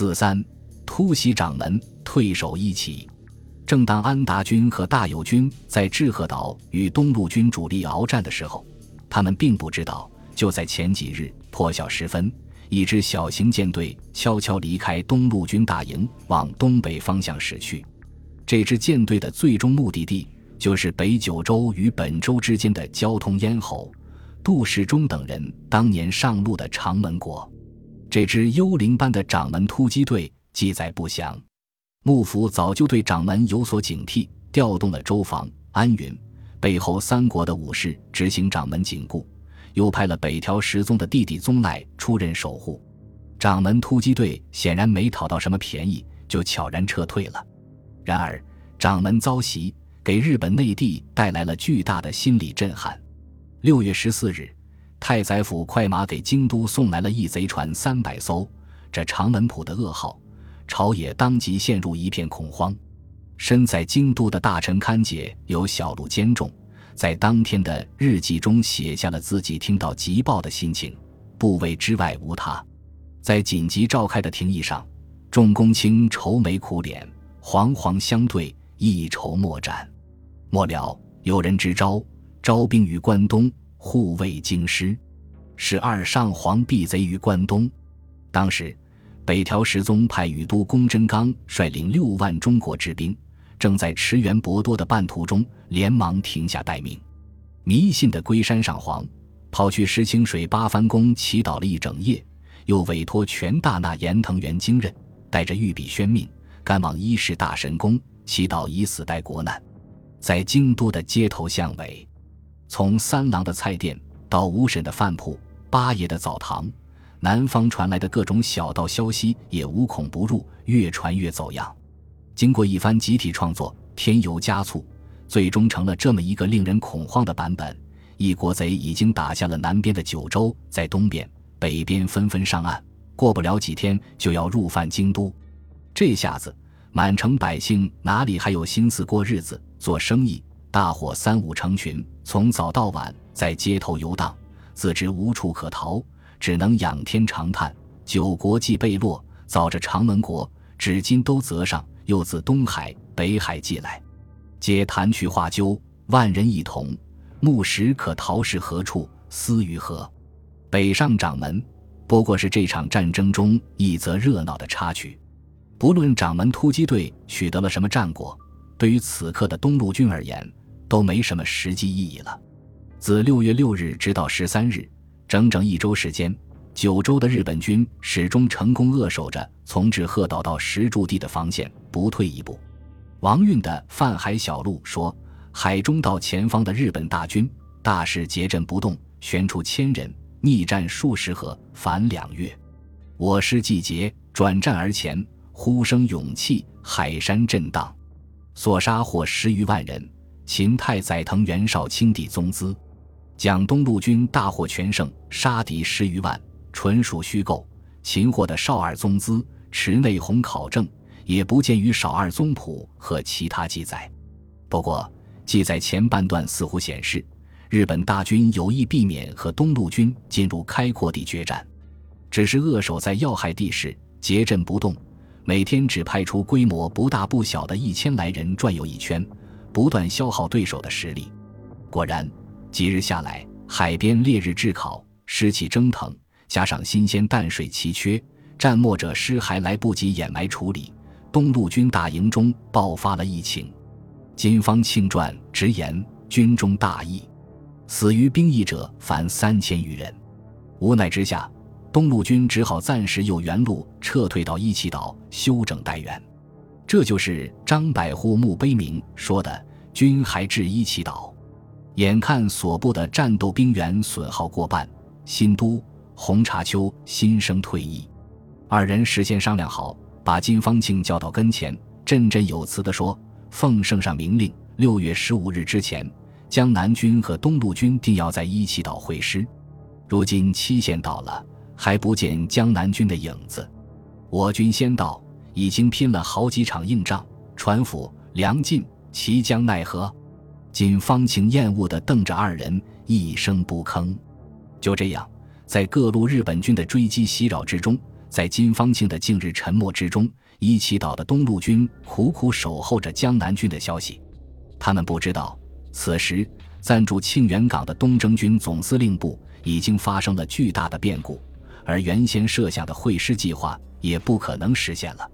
四三突袭掌门，退守一起。正当安达军和大友军在志贺岛与东路军主力鏖战的时候，他们并不知道，就在前几日破晓时分，一支小型舰队悄悄离开东路军大营，往东北方向驶去。这支舰队的最终目的地就是北九州与本州之间的交通咽喉——杜世忠等人当年上路的长门国。这支幽灵般的掌门突击队记载不详。幕府早就对掌门有所警惕，调动了周防、安云、背后三国的武士执行掌门紧固，又派了北条十宗的弟弟宗赖出任守护。掌门突击队显然没讨到什么便宜，就悄然撤退了。然而，掌门遭袭给日本内地带来了巨大的心理震撼。六月十四日，太宰府快马给京都送来了一贼船三百艘，这长门浦的噩耗。朝野当即陷入一片恐慌，身在京都的大臣勘解有小路兼重，在当天的日记中写下了自己听到急报的心情。部位之外无他，在紧急召开的廷议上，众公卿愁眉苦脸，惶惶相对，一筹莫展。末了，有人支招，招兵于关东，护卫京师，使二上皇避贼于关东。当时。北条时宗派宇都宫真纲率领六万中国之兵，正在驰援博多的半途中，连忙停下待命。迷信的龟山上皇跑去石清水八幡宫祈祷了一整夜，又委托全大纳严藤原经任带着御笔宣命，赶往伊势大神宫祈祷以死代国难。在京都的街头巷尾，从三郎的菜店到五婶的饭铺、八爷的澡堂。南方传来的各种小道消息也无孔不入，越传越走样。经过一番集体创作，添油加醋，最终成了这么一个令人恐慌的版本：一国贼已经打下了南边的九州，在东边、北边纷纷上岸，过不了几天就要入犯京都。这下子，满城百姓哪里还有心思过日子、做生意？大伙三五成群，从早到晚在街头游荡，自知无处可逃。只能仰天长叹：九国既被落，早着长门国，至今都泽上，又自东海、北海寄来，皆谈去画鸠，万人一同。木石可逃是何处？思于何？北上掌门，不过是这场战争中一则热闹的插曲。不论掌门突击队取得了什么战果，对于此刻的东路军而言，都没什么实际意义了。自六月六日直到十三日。整整一周时间，九州的日本军始终成功扼守着从志贺岛到石柱地的防线，不退一步。王运的《泛海小路》说：“海中道前方的日本大军大势结阵不动，悬出千人，逆战数十合，反两月。我师季节转战而前，呼声勇气，海山震荡，所杀获十余万人。秦太宰藤原少卿弟宗资。”蒋东路军大获全胜，杀敌十余万，纯属虚构。擒获的少二宗资、池内弘考证，也不见于少二宗谱和其他记载。不过，记载前半段似乎显示，日本大军有意避免和东路军进入开阔地决战，只是扼守在要害地势，结阵不动，每天只派出规模不大不小的一千来人转悠一圈，不断消耗对手的实力。果然。几日下来，海边烈日炙烤，湿气蒸腾，加上新鲜淡水奇缺，战没者尸还来不及掩埋处理，东路军大营中爆发了疫情。金方庆传直言，军中大疫，死于兵役者凡三千余人。无奈之下，东路军只好暂时由原路撤退到一岐岛休整待援。这就是张百户墓碑铭说的：“军还至一岐岛。”眼看所部的战斗兵员损耗过半，新都红茶丘心生退意。二人事先商量好，把金方庆叫到跟前，振振有词地说：“奉圣上明令，六月十五日之前，江南军和东路军定要在一岐岛会师。如今期限到了，还不见江南军的影子。我军先到，已经拼了好几场硬仗，船府粮尽，其将奈何？”金方庆厌恶地瞪着二人，一声不吭。就这样，在各路日本军的追击袭扰之中，在金方庆的近日沉默之中，伊岐岛的东路军苦苦守候着江南军的消息。他们不知道，此时暂驻庆元港的东征军总司令部已经发生了巨大的变故，而原先设下的会师计划也不可能实现了。